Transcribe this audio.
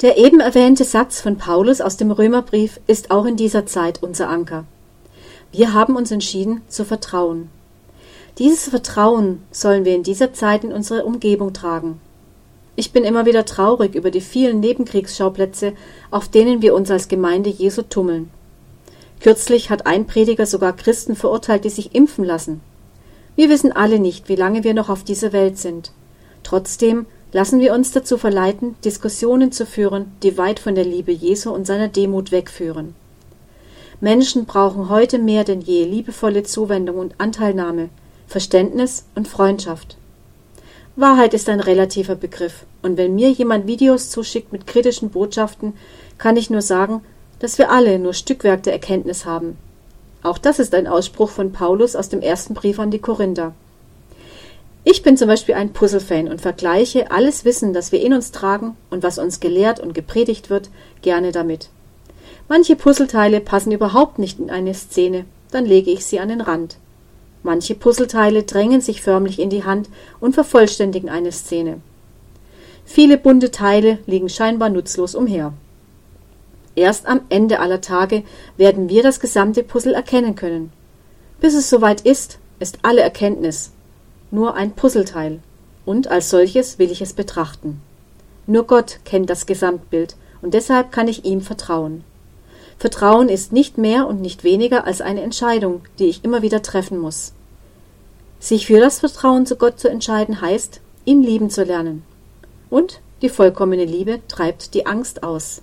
Der eben erwähnte Satz von Paulus aus dem Römerbrief ist auch in dieser Zeit unser Anker. Wir haben uns entschieden zu vertrauen. Dieses Vertrauen sollen wir in dieser Zeit in unsere Umgebung tragen. Ich bin immer wieder traurig über die vielen Nebenkriegsschauplätze, auf denen wir uns als Gemeinde Jesu tummeln. Kürzlich hat ein Prediger sogar Christen verurteilt, die sich impfen lassen. Wir wissen alle nicht, wie lange wir noch auf dieser Welt sind. Trotzdem lassen wir uns dazu verleiten, Diskussionen zu führen, die weit von der Liebe Jesu und seiner Demut wegführen. Menschen brauchen heute mehr denn je liebevolle Zuwendung und Anteilnahme, Verständnis und Freundschaft. Wahrheit ist ein relativer Begriff, und wenn mir jemand Videos zuschickt mit kritischen Botschaften, kann ich nur sagen, dass wir alle nur Stückwerk der Erkenntnis haben. Auch das ist ein Ausspruch von Paulus aus dem ersten Brief an die Korinther. Ich bin zum Beispiel ein Puzzle-Fan und vergleiche alles Wissen, das wir in uns tragen und was uns gelehrt und gepredigt wird, gerne damit. Manche Puzzleteile passen überhaupt nicht in eine Szene, dann lege ich sie an den Rand. Manche Puzzleteile drängen sich förmlich in die Hand und vervollständigen eine Szene. Viele bunte Teile liegen scheinbar nutzlos umher. Erst am Ende aller Tage werden wir das gesamte Puzzle erkennen können. Bis es soweit ist, ist alle Erkenntnis nur ein Puzzleteil, und als solches will ich es betrachten. Nur Gott kennt das Gesamtbild, und deshalb kann ich ihm vertrauen. Vertrauen ist nicht mehr und nicht weniger als eine Entscheidung, die ich immer wieder treffen muss. Sich für das Vertrauen zu Gott zu entscheiden heißt, ihn lieben zu lernen. Und die vollkommene Liebe treibt die Angst aus.